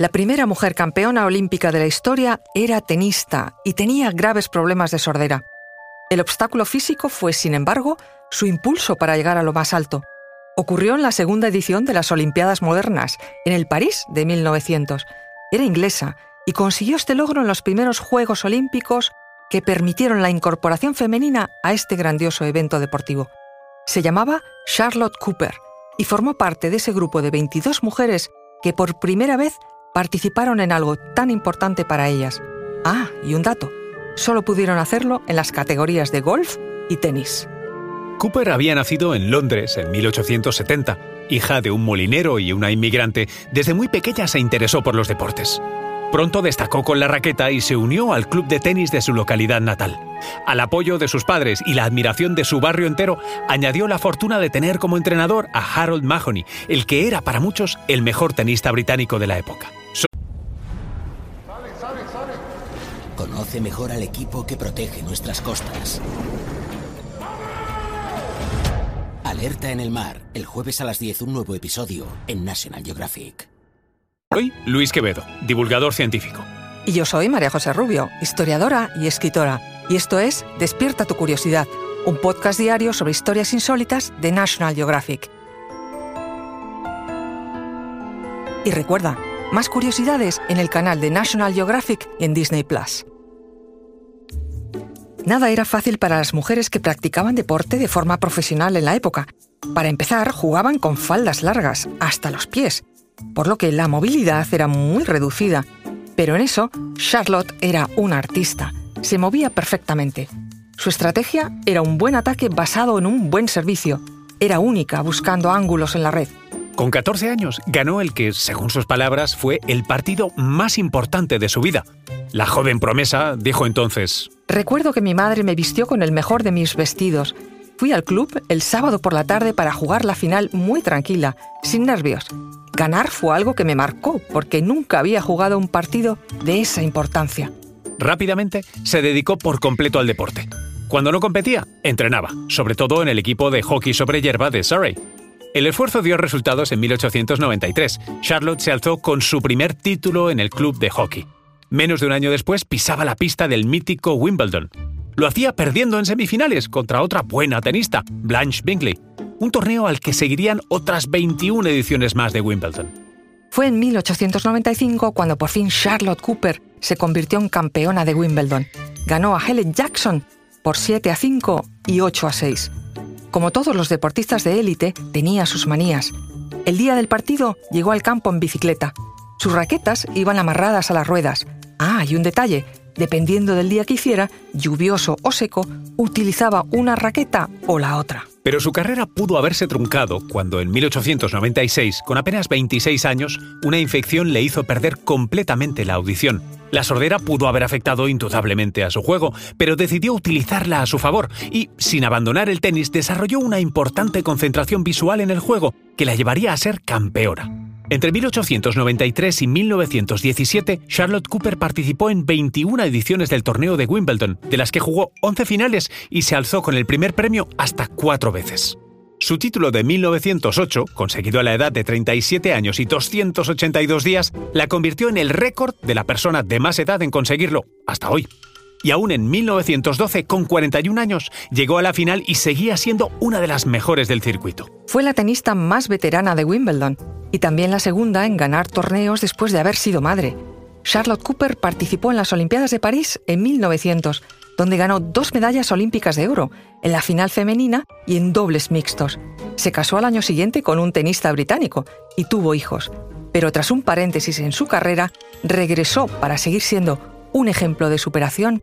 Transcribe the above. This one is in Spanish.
La primera mujer campeona olímpica de la historia era tenista y tenía graves problemas de sordera. El obstáculo físico fue, sin embargo, su impulso para llegar a lo más alto. Ocurrió en la segunda edición de las Olimpiadas Modernas, en el París de 1900. Era inglesa y consiguió este logro en los primeros Juegos Olímpicos que permitieron la incorporación femenina a este grandioso evento deportivo. Se llamaba Charlotte Cooper y formó parte de ese grupo de 22 mujeres que por primera vez participaron en algo tan importante para ellas. Ah, y un dato, solo pudieron hacerlo en las categorías de golf y tenis. Cooper había nacido en Londres en 1870. Hija de un molinero y una inmigrante, desde muy pequeña se interesó por los deportes. Pronto destacó con la raqueta y se unió al club de tenis de su localidad natal. Al apoyo de sus padres y la admiración de su barrio entero, añadió la fortuna de tener como entrenador a Harold Mahoney, el que era para muchos el mejor tenista británico de la época. Conoce mejor al equipo que protege nuestras costas. Alerta en el mar, el jueves a las 10 un nuevo episodio en National Geographic. Soy Luis Quevedo, divulgador científico. Y yo soy María José Rubio, historiadora y escritora. Y esto es Despierta tu curiosidad, un podcast diario sobre historias insólitas de National Geographic. Y recuerda, más curiosidades en el canal de National Geographic y en Disney Plus. Nada era fácil para las mujeres que practicaban deporte de forma profesional en la época. Para empezar, jugaban con faldas largas, hasta los pies, por lo que la movilidad era muy reducida. Pero en eso, Charlotte era una artista. Se movía perfectamente. Su estrategia era un buen ataque basado en un buen servicio. Era única buscando ángulos en la red. Con 14 años ganó el que, según sus palabras, fue el partido más importante de su vida. La joven promesa dijo entonces, Recuerdo que mi madre me vistió con el mejor de mis vestidos. Fui al club el sábado por la tarde para jugar la final muy tranquila, sin nervios. Ganar fue algo que me marcó porque nunca había jugado un partido de esa importancia. Rápidamente se dedicó por completo al deporte. Cuando no competía, entrenaba, sobre todo en el equipo de hockey sobre hierba de Surrey. El esfuerzo dio resultados en 1893. Charlotte se alzó con su primer título en el club de hockey. Menos de un año después pisaba la pista del mítico Wimbledon. Lo hacía perdiendo en semifinales contra otra buena tenista, Blanche Bingley un torneo al que seguirían otras 21 ediciones más de Wimbledon. Fue en 1895 cuando por fin Charlotte Cooper se convirtió en campeona de Wimbledon. Ganó a Helen Jackson por 7 a 5 y 8 a 6. Como todos los deportistas de élite, tenía sus manías. El día del partido llegó al campo en bicicleta. Sus raquetas iban amarradas a las ruedas. Ah, y un detalle, dependiendo del día que hiciera, lluvioso o seco, utilizaba una raqueta o la otra. Pero su carrera pudo haberse truncado cuando en 1896, con apenas 26 años, una infección le hizo perder completamente la audición. La sordera pudo haber afectado indudablemente a su juego, pero decidió utilizarla a su favor y, sin abandonar el tenis, desarrolló una importante concentración visual en el juego que la llevaría a ser campeona. Entre 1893 y 1917, Charlotte Cooper participó en 21 ediciones del torneo de Wimbledon, de las que jugó 11 finales y se alzó con el primer premio hasta cuatro veces. Su título de 1908, conseguido a la edad de 37 años y 282 días, la convirtió en el récord de la persona de más edad en conseguirlo hasta hoy. Y aún en 1912, con 41 años, llegó a la final y seguía siendo una de las mejores del circuito. Fue la tenista más veterana de Wimbledon y también la segunda en ganar torneos después de haber sido madre. Charlotte Cooper participó en las Olimpiadas de París en 1900, donde ganó dos medallas olímpicas de oro, en la final femenina y en dobles mixtos. Se casó al año siguiente con un tenista británico y tuvo hijos, pero tras un paréntesis en su carrera, regresó para seguir siendo un ejemplo de superación,